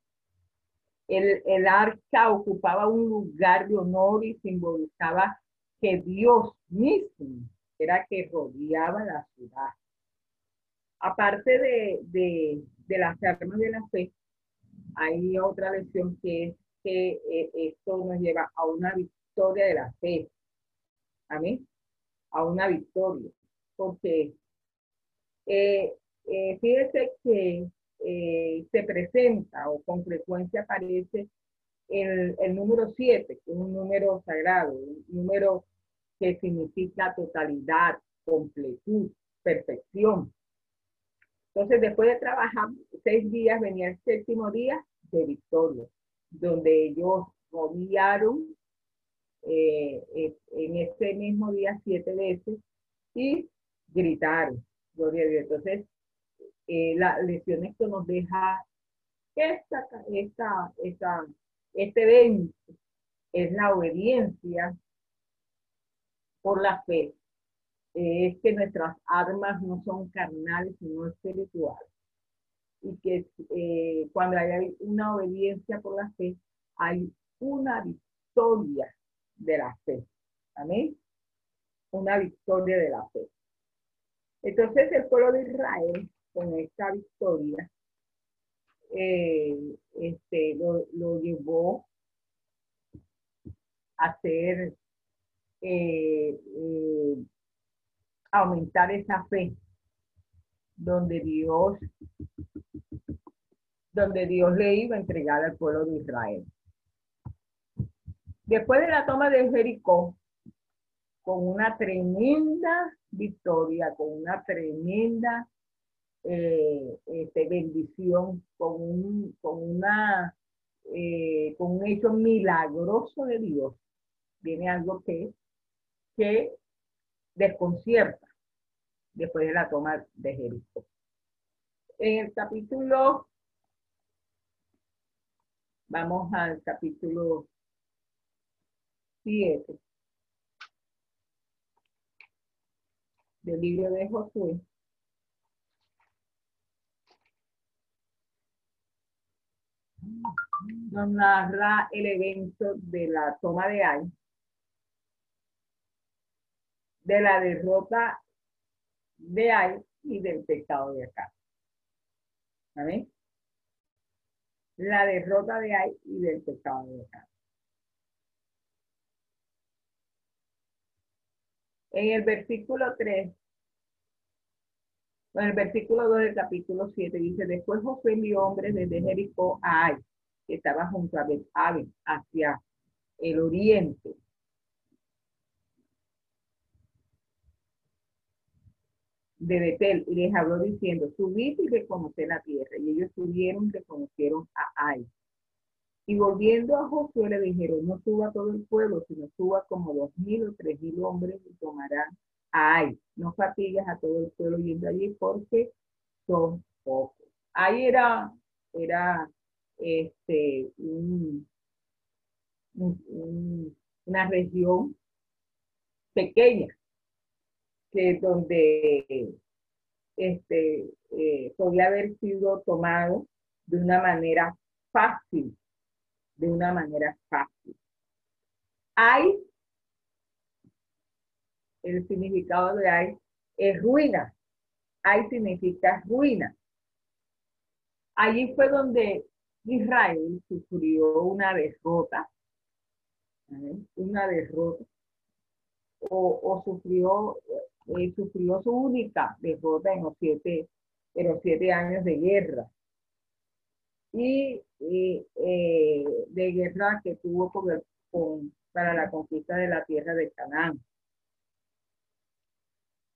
El, el arca ocupaba un lugar de honor y simbolizaba que Dios mismo era que rodeaba la ciudad. Aparte de, de, de las armas de la fe, hay otra lección que es que eh, esto nos lleva a una victoria de la fe. Amén. A una victoria. Porque eh, eh, fíjese que eh, se presenta o con frecuencia aparece el, número 7, que es un número sagrado, un número que significa totalidad, completud, perfección. Entonces, después de trabajar seis días, venía el séptimo día de victoria, donde ellos rodearon eh, en ese mismo día siete veces y gritaron. Gloria a Dios. Entonces, eh, la lección esto nos deja esta, esta, esta, este evento es la obediencia por la fe. Eh, es que nuestras armas no son carnales, sino espirituales. Y que eh, cuando hay una obediencia por la fe, hay una victoria de la fe. Amén. Una victoria de la fe. Entonces el pueblo de Israel, con esta victoria, eh, este, lo, lo, llevó a hacer, eh, eh, aumentar esa fe, donde Dios, donde Dios le iba a entregar al pueblo de Israel. Después de la toma de Jericó, con una tremenda victoria, con una tremenda eh, este, bendición, con un, con, una, eh, con un hecho milagroso de Dios, viene algo que, que desconcierta después de la toma de Jericó. En el capítulo, vamos al capítulo 7 del libro de Josué. Nos narra el evento de la toma de Ai, de la derrota de Ai y del pecado de acá. ¿Amén? la derrota de Ai y del pecado de Acab. En el versículo 3, en el versículo 2 del capítulo 7 dice, después Josué envió hombres desde Jericó a Ai, que estaba junto a bet hacia el oriente. de Betel y les habló diciendo, subid y reconocer la tierra. Y ellos subieron y reconocieron a Ai. Y volviendo a Josué le dijeron, no suba todo el pueblo, sino suba como dos mil o tres mil hombres y tomarán a Ai. No fatigues a todo el pueblo yendo allí porque son pocos. Ahí era, era este, una región pequeña, que donde este, eh, podía haber sido tomado de una manera fácil, de una manera fácil. Hay, el significado de hay es ruina. Hay significa ruina. Allí fue donde Israel sufrió una derrota, una derrota, o, sufrió, eh, sufrió su única derrota en los siete, en los siete años de guerra. Y, eh, de guerra que tuvo para la conquista de la tierra de Canaán.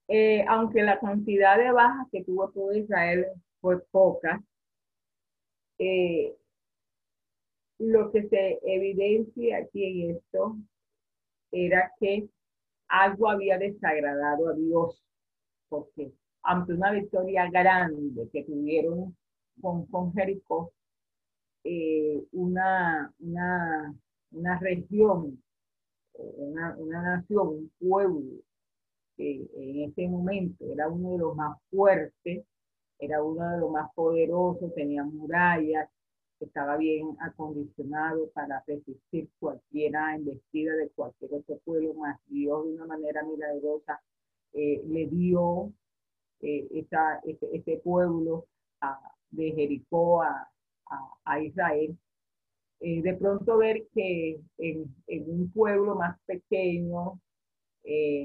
Eh, aunque la cantidad de bajas que tuvo todo Israel fue poca, lo que se evidencia aquí en esto era que algo había desagradado a Dios, porque ante una victoria grande que tuvieron con, con Jericó, eh, una, una, una, región, una, una, nación, un pueblo, que en ese momento era uno de los más fuertes, era uno de los más poderosos, tenía murallas, estaba bien acondicionado para resistir cualquier embestida de cualquier otro pueblo, más Dios de una manera milagrosa eh, le dio eh, esa, ese, pueblo de Jericó a, a, Israel. Eh, de pronto ver que en, en un pueblo más pequeño,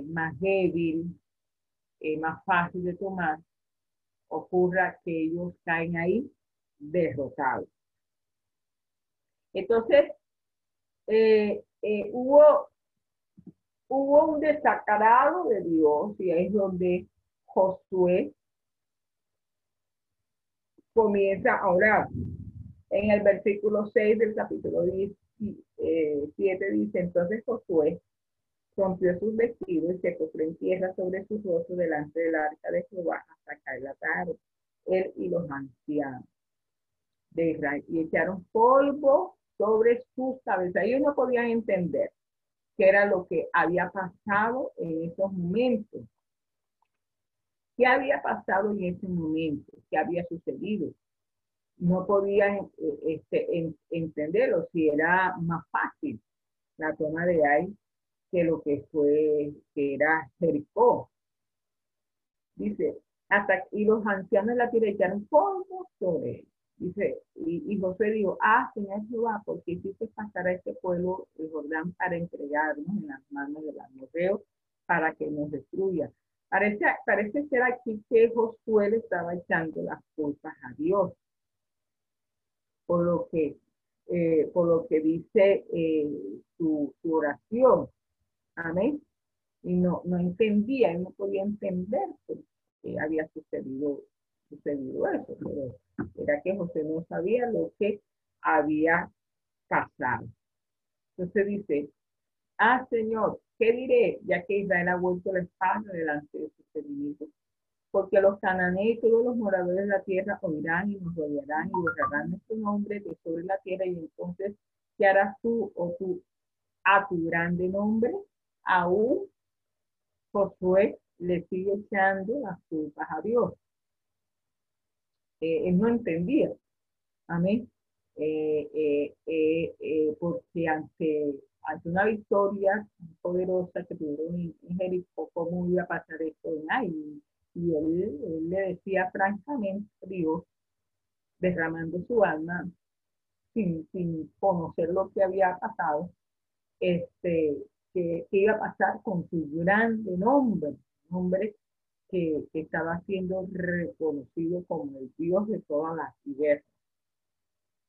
más débil, más fácil de tomar, ocurra que ellos caen ahí derrotados. Entonces, eh, eh, hubo, hubo un desacarado de Dios y ahí es donde Josué comienza a orar. En el versículo 6 del capítulo 17 eh, dice, entonces Josué rompió sus vestidos y se postró en tierra sobre su rostro delante del arca de Jehová hasta caer la tarde, él y de Israel, y echaron polvo sobre sus cabezas. Ellos no podían entender qué era lo que había pasado en esos momentos. ¿Qué había pasado en ese momento? ¿Qué había sucedido? No podían eh, este, entenderlo si era más fácil la toma de aire que lo que fue, que era Jericó. Dice, y los ancianos de la tierra echaron polvo sobre él. Dice, y, José dijo, ah, Señor Jehová, porque hiciste pasar a este pueblo de Jordán para entregarnos en las manos del amorreo para que nos destruya. Parece, parece ser aquí que Josué le estaba echando las culpas a Dios. Por lo que, eh, por lo que dice eh, su, oración. Amén. Y no, no entendía, él no podía entender había sucedido sucedido eso, pero era que José no sabía lo que había pasado. Entonces dice, ah Señor, ¿qué diré? Ya que Israel ha vuelto la espalda delante de sus enemigos. Porque los cananeos y todos los moradores de la tierra oirán y nos rodearán y borrarán nuestro nombre de sobre la tierra y entonces, ¿qué harás tú o tú a tu grande nombre? Aún Josué le sigue echando las culpas a Dios eh, él no entendía. Amén. Eh, eh, porque ante, ante una victoria poderosa que tuvieron en Jericó, ¿cómo iba a pasar esto en ahí? Y él, le decía francamente Dios, derramando su alma, sin, sin conocer lo que había pasado, este, que, que iba a pasar con su grande nombre, nombre que, estaba siendo reconocido como el Dios de todas las guerras.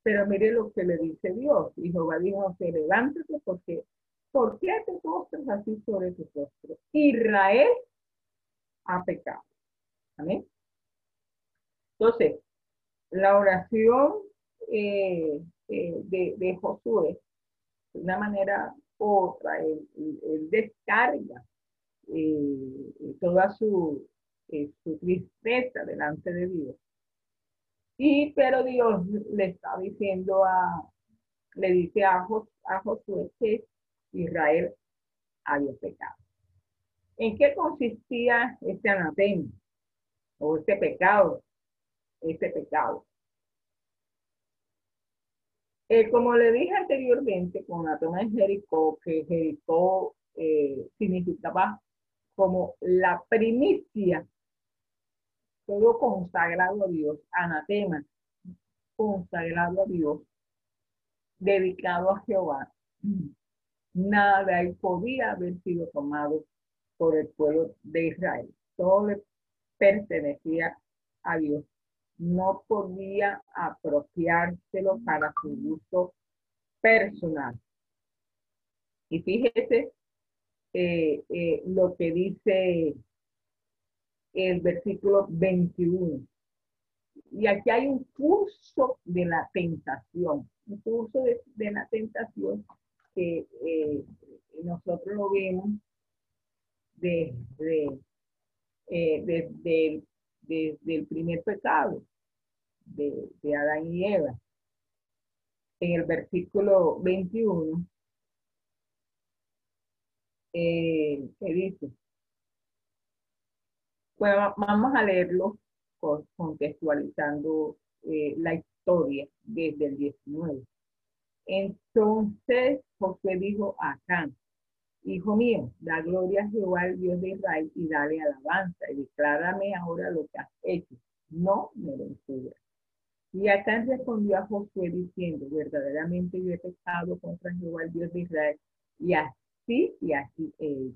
Pero mire lo que le dice Dios. Y Jehová dijo, levántate porque, ¿por qué te postras así sobre tu rostro? Israel ha pecado. Amén. Entonces, la oración eh, eh, de, Josué, de una manera otra, él, descarga eh, toda su, su tristeza delante de Dios. Y pero Dios le está diciendo a, le dice a, a Josué que Israel había pecado. ¿En qué consistía este anatema o este pecado? Este pecado. Eh, como le dije anteriormente, con la toma de Jericó, que Jericó eh, significaba como la primicia, todo consagrado a Dios, anatema, consagrado a Dios, dedicado a Jehová. Nada de ahí podía haber sido tomado por el pueblo de Israel. Todo le pertenecía a Dios. No podía apropiárselo para su gusto personal. Y fíjese eh, eh, lo que dice el versículo 21. Y aquí hay un curso de la tentación, un curso de, la tentación que eh, nosotros lo vemos desde, desde, el primer pecado de Adán y Eva. En el versículo 21, eh, ¿qué dice? Bueno, vamos a leerlo contextualizando eh, la historia desde el 19. Entonces José dijo a Acán, Hijo mío, da gloria a Jehová, el Dios de Israel, y dale alabanza, y declárame ahora lo que has hecho. No me lo encubras. Y Acán respondió a Josué diciendo, verdaderamente yo he pecado contra Jehová, el Dios de Israel, y y así he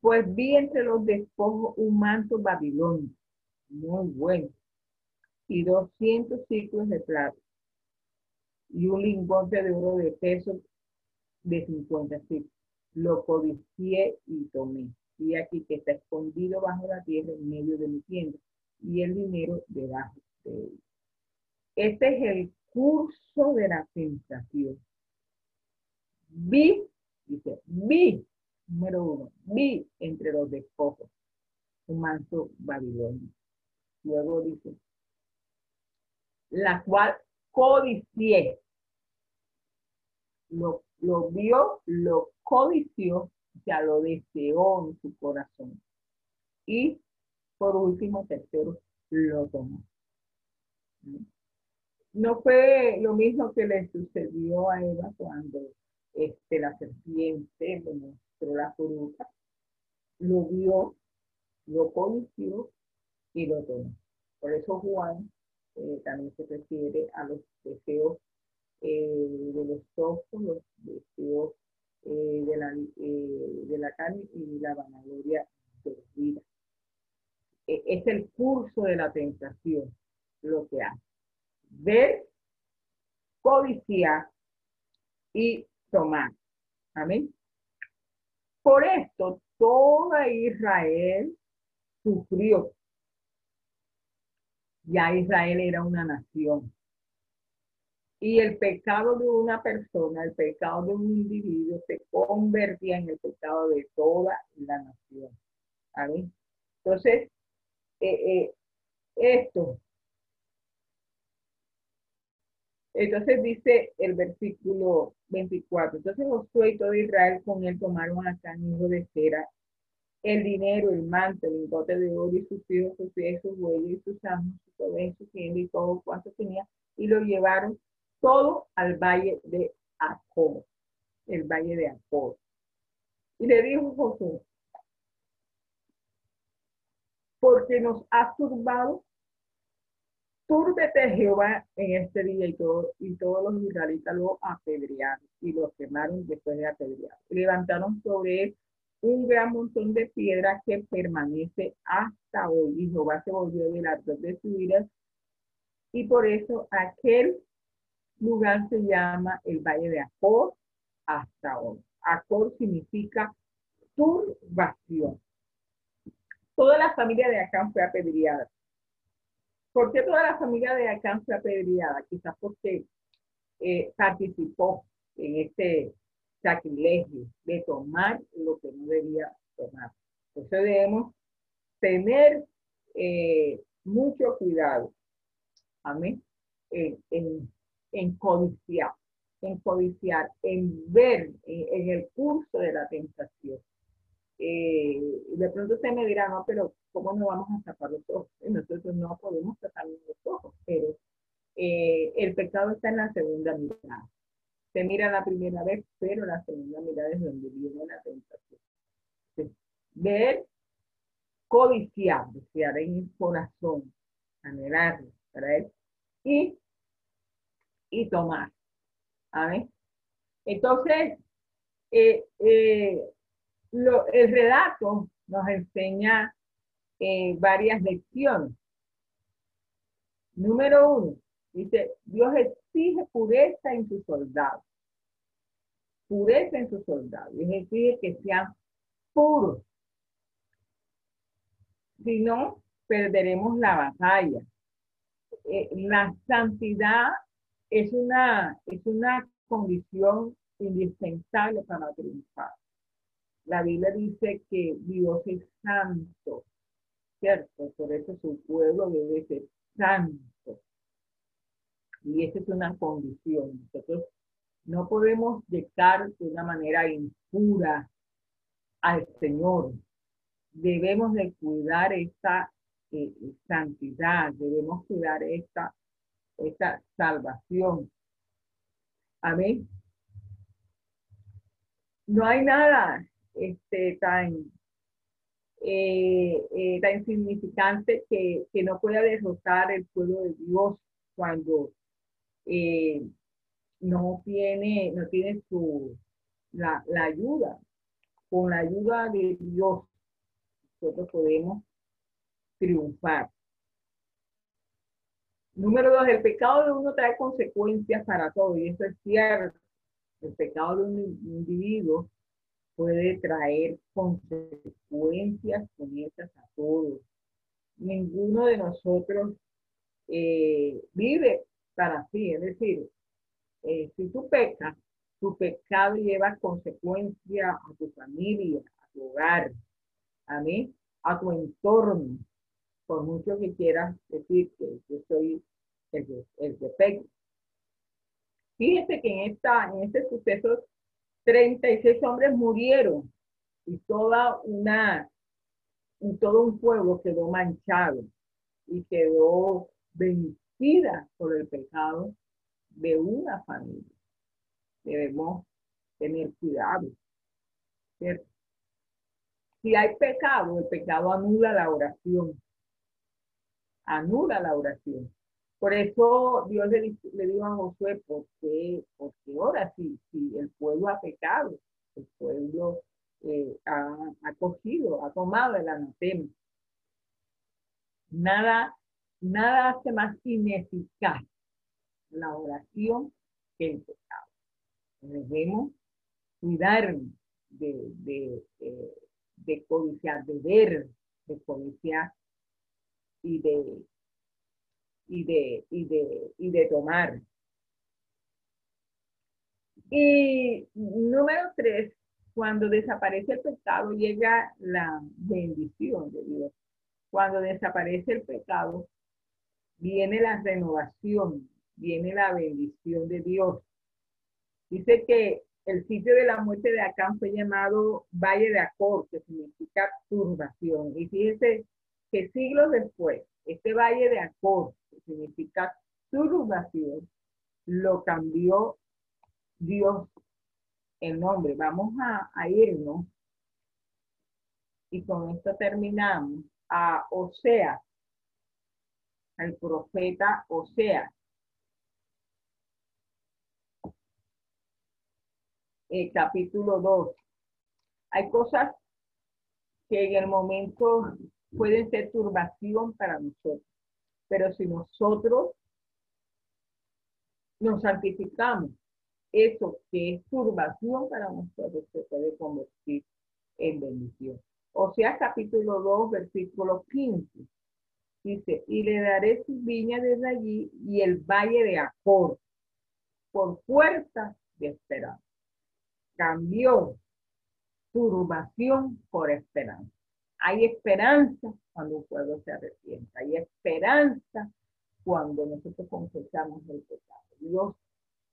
Pues vi entre los despojos un manto babilónico, muy bueno, y doscientos ciclos de plata, y un lingote de oro de peso de cincuenta ciclos lo codicié y tomé. Y aquí que está escondido bajo la tierra en medio de mi tienda y el dinero debajo de él. Este es el curso de la tentación. Vi, dice, vi, número uno, vi entre los despojos un manto babilonio. Luego dice, la cual codicié. Lo, lo vio, lo codició, ya lo deseó en su corazón. Y por último, tercero, lo tomó. No fue lo mismo que le sucedió a Eva cuando este, la serpiente le mostró la fruta, lo vio, lo codició y lo tomó. Por eso Juan eh, también se refiere a los deseos eh, de los ojos, los deseos eh, de, la, de la carne y la vanagloria de la vida. E, es el curso de la tentación lo que hace. Ver, codiciar y tomar. Amén. Por esto, toda Israel sufrió. Ya Israel era una nación. Y el pecado de una persona, el pecado de un individuo se convertía en el pecado de toda la nación. ¿Vale? Entonces, eh, eh, esto. Entonces dice el versículo 24. Entonces Josué y todo Israel con él tomaron a hijo de cera, el dinero, el manto, el lingote de oro y sus hijos, sus pies, sus bueyes sus amos, su ovejas, su tienda y todo cuanto tenía, y lo llevaron todo al valle de Acor, el valle de Acor. Y le dijo Josué, porque nos has turbado túrbete Jehová en este día y, todo, y todos los israelitas lo apedrearon y lo quemaron después de apedrear. Levantaron sobre él un gran montón de piedras que permanece hasta hoy. Y Jehová se volvió del ardor de su ira. Y por eso aquel lugar se llama el Valle de Acor hasta hoy. Acor significa turbación. Toda la familia de Acán fue apedreada. ¿Por qué toda la familia de Acán fue apedreada? Quizás porque eh, participó en este sacrilegio de tomar lo que no debía tomar. Eso debemos tener eh, mucho cuidado. Amén. En, en, en, codiciar, en codiciar, en ver en, el curso de la tentación. De pronto usted me dirá, no, pero ¿cómo no vamos a tapar los ojos? nosotros no podemos tapar los ojos, pero eh, el pecado está en la segunda mirada se mira la primera vez, pero la segunda mirada es donde viene la tentación. ver, codiciar, desear en el corazón, anhelar para él, y, y tomar. ¿Amén? Entonces, eh, eh, lo, el relato nos enseña eh, varias lecciones. Número uno, dice, Dios exige pureza en sus soldados. Pureza en sus soldados. Es decir, que sean puros. Si no, perderemos la batalla. Eh, la santidad es una, es una condición indispensable para triunfar. La Biblia dice que Dios es santo, ¿cierto? Por eso su pueblo debe ser santo. Y esa es una condición. Nosotros no podemos llegar de una manera impura al Señor. Debemos de cuidar esta eh, santidad, debemos cuidar esta, esta salvación. Amén. No hay nada este, tan, eh, eh, tan insignificante que, que, no pueda derrotar el pueblo de Dios cuando eh, no tiene, no tiene su, la, la ayuda. Con la ayuda de Dios, nosotros podemos triunfar. Número dos, el pecado de uno trae consecuencias para todo, y eso es cierto. El pecado de un individuo puede traer consecuencias esas a todos. Ninguno de nosotros eh, vive para sí. Es decir, eh, si tú pecas, tu pecado lleva consecuencias a tu familia, a tu hogar, a mí, a tu entorno. Por mucho que quieras decir que yo soy el, el que peca. Fíjese que en, esta, en este suceso 36 hombres murieron y toda una, y todo un pueblo quedó manchado y quedó vencido por el pecado de una familia. Debemos tener cuidado. Si hay pecado, el pecado anula la oración. Anula la oración. Por eso Dios le, dijo a Josué, porque, porque ahora sí, si el pueblo ha pecado, el pueblo eh, ha, ha cogido, ha tomado el anatema. Nada Nada hace más ineficaz la oración que el pecado. Debemos cuidar de, de, de, codiciar, de ver, de codiciar y de, y de, y de, y de tomar. Y número tres, cuando desaparece el pecado, llega la bendición de Dios. Cuando desaparece el pecado, viene la renovación, viene la bendición de Dios. Dice que el sitio de la muerte de Acán fue llamado Valle de Acor, que significa turbación. Y fíjese que siglos después, este Valle de Acor, significa turbación, lo cambió Dios el nombre. Vamos a, irnos y con esto terminamos a Osea al profeta Oseas. Eh, capítulo 2. Hay cosas que en el momento pueden ser turbación para nosotros, pero si nosotros nos santificamos, eso que es turbación para nosotros se puede convertir en bendición. O sea, capítulo 2, versículo 15. Dice, y le daré su viña desde allí y el valle de Acor por puerta de esperanza. Cambió turbación por esperanza. Hay esperanza cuando un pueblo se arrepiente. Hay esperanza cuando nosotros confesamos el pecado. Dios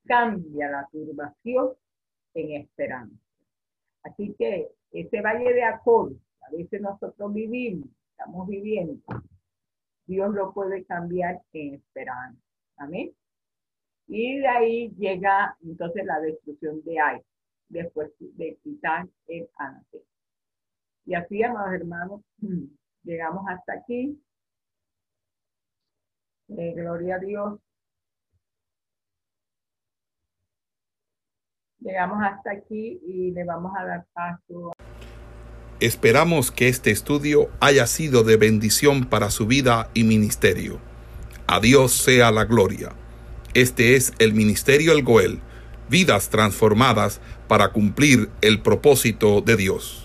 cambia la turbación en esperanza. Así que ese valle de Acor, a veces nosotros vivimos, estamos viviendo, Dios lo puede cambiar en esperanza. Amén. Y de ahí llega entonces la destrucción de Ai, después de quitar el anatema. Y así, amados hermanos, llegamos hasta aquí. Eh, gloria a Dios. Llegamos hasta aquí y le vamos a dar paso. Esperamos que este estudio haya sido de bendición para su vida y ministerio. A Dios sea la gloria. Este es el Ministerio El Goel, vidas transformadas para cumplir el propósito de Dios.